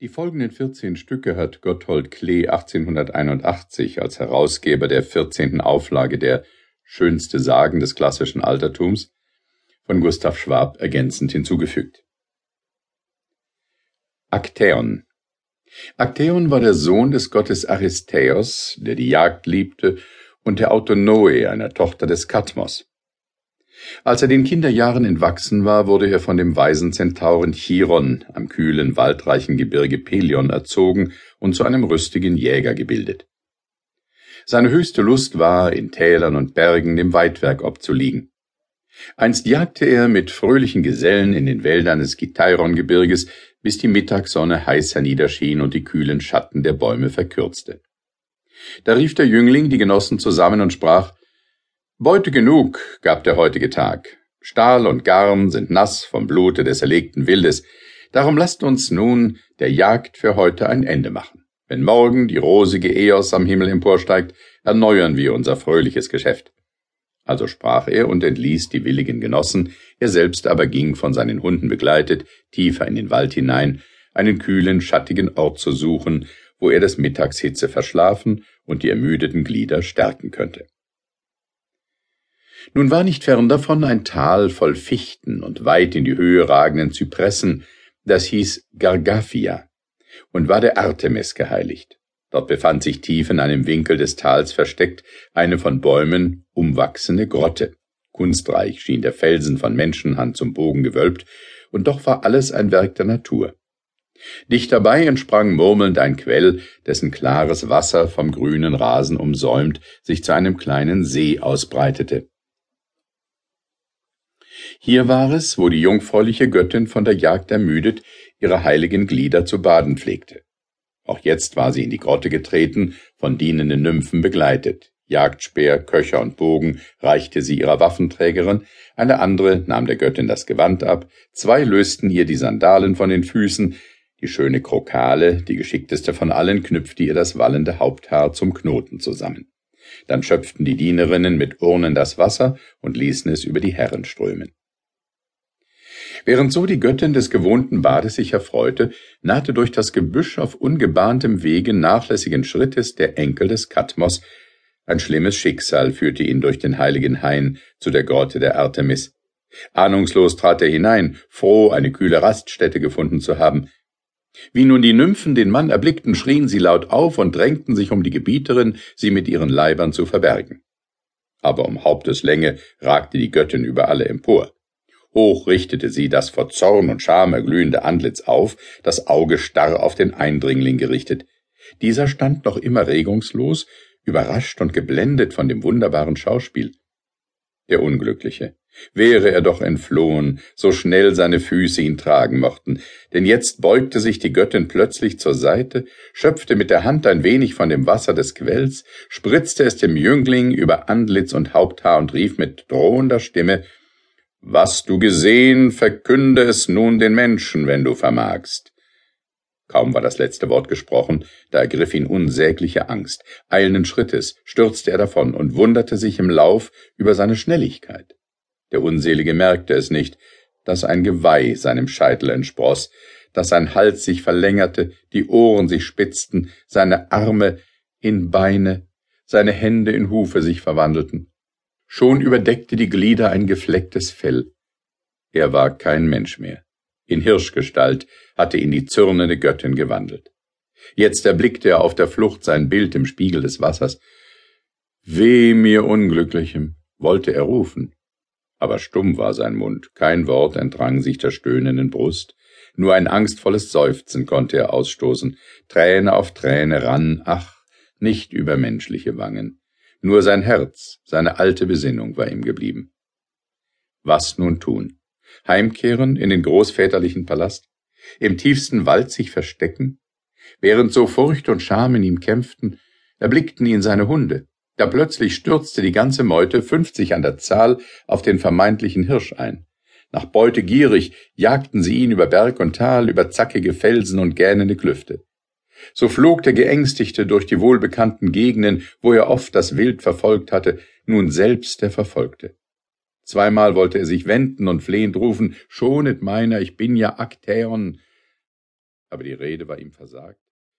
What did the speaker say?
Die folgenden 14 Stücke hat Gotthold Klee 1881 als Herausgeber der 14. Auflage der Schönste Sagen des klassischen Altertums von Gustav Schwab ergänzend hinzugefügt. Aktäon Aktäon war der Sohn des Gottes Aristeos, der die Jagd liebte, und der Autonoe, einer Tochter des Katmos. Als er den Kinderjahren entwachsen war, wurde er von dem weisen Zentauren Chiron am kühlen, waldreichen Gebirge Pelion erzogen und zu einem rüstigen Jäger gebildet. Seine höchste Lust war, in Tälern und Bergen dem Weidwerk obzuliegen. Einst jagte er mit fröhlichen Gesellen in den Wäldern des Gitairon-Gebirges, bis die Mittagssonne heiß herniederschien und die kühlen Schatten der Bäume verkürzte. Da rief der Jüngling die Genossen zusammen und sprach Beute genug gab der heutige Tag. Stahl und Garn sind nass vom Blute des erlegten Wildes. Darum lasst uns nun der Jagd für heute ein Ende machen. Wenn morgen die rosige Eos am Himmel emporsteigt, erneuern wir unser fröhliches Geschäft. Also sprach er und entließ die willigen Genossen, er selbst aber ging von seinen Hunden begleitet tiefer in den Wald hinein, einen kühlen, schattigen Ort zu suchen, wo er des Mittagshitze verschlafen und die ermüdeten Glieder stärken könnte. Nun war nicht fern davon ein Tal voll Fichten und weit in die Höhe ragenden Zypressen, das hieß Gargaphia und war der Artemis geheiligt. Dort befand sich tief in einem Winkel des Tals versteckt eine von Bäumen umwachsene Grotte. Kunstreich schien der Felsen von Menschenhand zum Bogen gewölbt, und doch war alles ein Werk der Natur. Dicht dabei entsprang murmelnd ein Quell, dessen klares Wasser vom grünen Rasen umsäumt sich zu einem kleinen See ausbreitete. Hier war es, wo die jungfräuliche Göttin von der Jagd ermüdet ihre heiligen Glieder zu baden pflegte. Auch jetzt war sie in die Grotte getreten, von dienenden Nymphen begleitet. Jagdspeer, Köcher und Bogen reichte sie ihrer Waffenträgerin, eine andere nahm der Göttin das Gewand ab, zwei lösten ihr die Sandalen von den Füßen, die schöne Krokale, die geschickteste von allen, knüpfte ihr das wallende Haupthaar zum Knoten zusammen. Dann schöpften die Dienerinnen mit Urnen das Wasser und ließen es über die Herren strömen. Während so die Göttin des gewohnten Bades sich erfreute, nahte durch das Gebüsch auf ungebahntem Wege nachlässigen Schrittes der Enkel des Katmos. Ein schlimmes Schicksal führte ihn durch den heiligen Hain zu der Grotte der Artemis. Ahnungslos trat er hinein, froh, eine kühle Raststätte gefunden zu haben. Wie nun die Nymphen den Mann erblickten, schrien sie laut auf und drängten sich um die Gebieterin, sie mit ihren Leibern zu verbergen. Aber um Haupteslänge ragte die Göttin über alle empor. Hoch richtete sie das vor Zorn und Scham erglühende Antlitz auf, das Auge starr auf den Eindringling gerichtet. Dieser stand noch immer regungslos, überrascht und geblendet von dem wunderbaren Schauspiel. Der Unglückliche. Wäre er doch entflohen, so schnell seine Füße ihn tragen mochten, denn jetzt beugte sich die Göttin plötzlich zur Seite, schöpfte mit der Hand ein wenig von dem Wasser des Quells, spritzte es dem Jüngling über Antlitz und Haupthaar und rief mit drohender Stimme Was du gesehen, verkünde es nun den Menschen, wenn du vermagst. Kaum war das letzte Wort gesprochen, da ergriff ihn unsägliche Angst. Eilenden Schrittes stürzte er davon und wunderte sich im Lauf über seine Schnelligkeit. Der Unselige merkte es nicht, dass ein Geweih seinem Scheitel entspross, dass sein Hals sich verlängerte, die Ohren sich spitzten, seine Arme in Beine, seine Hände in Hufe sich verwandelten. Schon überdeckte die Glieder ein geflecktes Fell. Er war kein Mensch mehr. In Hirschgestalt hatte ihn die zürnende Göttin gewandelt. Jetzt erblickte er auf der Flucht sein Bild im Spiegel des Wassers. Weh mir Unglücklichem, wollte er rufen. Aber stumm war sein Mund, kein Wort entrang sich der stöhnenden Brust, nur ein angstvolles Seufzen konnte er ausstoßen, Träne auf Träne rann, ach, nicht über menschliche Wangen. Nur sein Herz, seine alte Besinnung war ihm geblieben. Was nun tun? heimkehren in den großväterlichen Palast, im tiefsten Wald sich verstecken? Während so Furcht und Scham in ihm kämpften, erblickten ihn seine Hunde. Da plötzlich stürzte die ganze Meute, fünfzig an der Zahl, auf den vermeintlichen Hirsch ein. Nach Beute gierig jagten sie ihn über Berg und Tal, über zackige Felsen und gähnende Klüfte. So flog der Geängstigte durch die wohlbekannten Gegenden, wo er oft das Wild verfolgt hatte, nun selbst der Verfolgte. Zweimal wollte er sich wenden und flehend rufen, schonet meiner, ich bin ja Aktäon. aber die Rede war ihm versagt.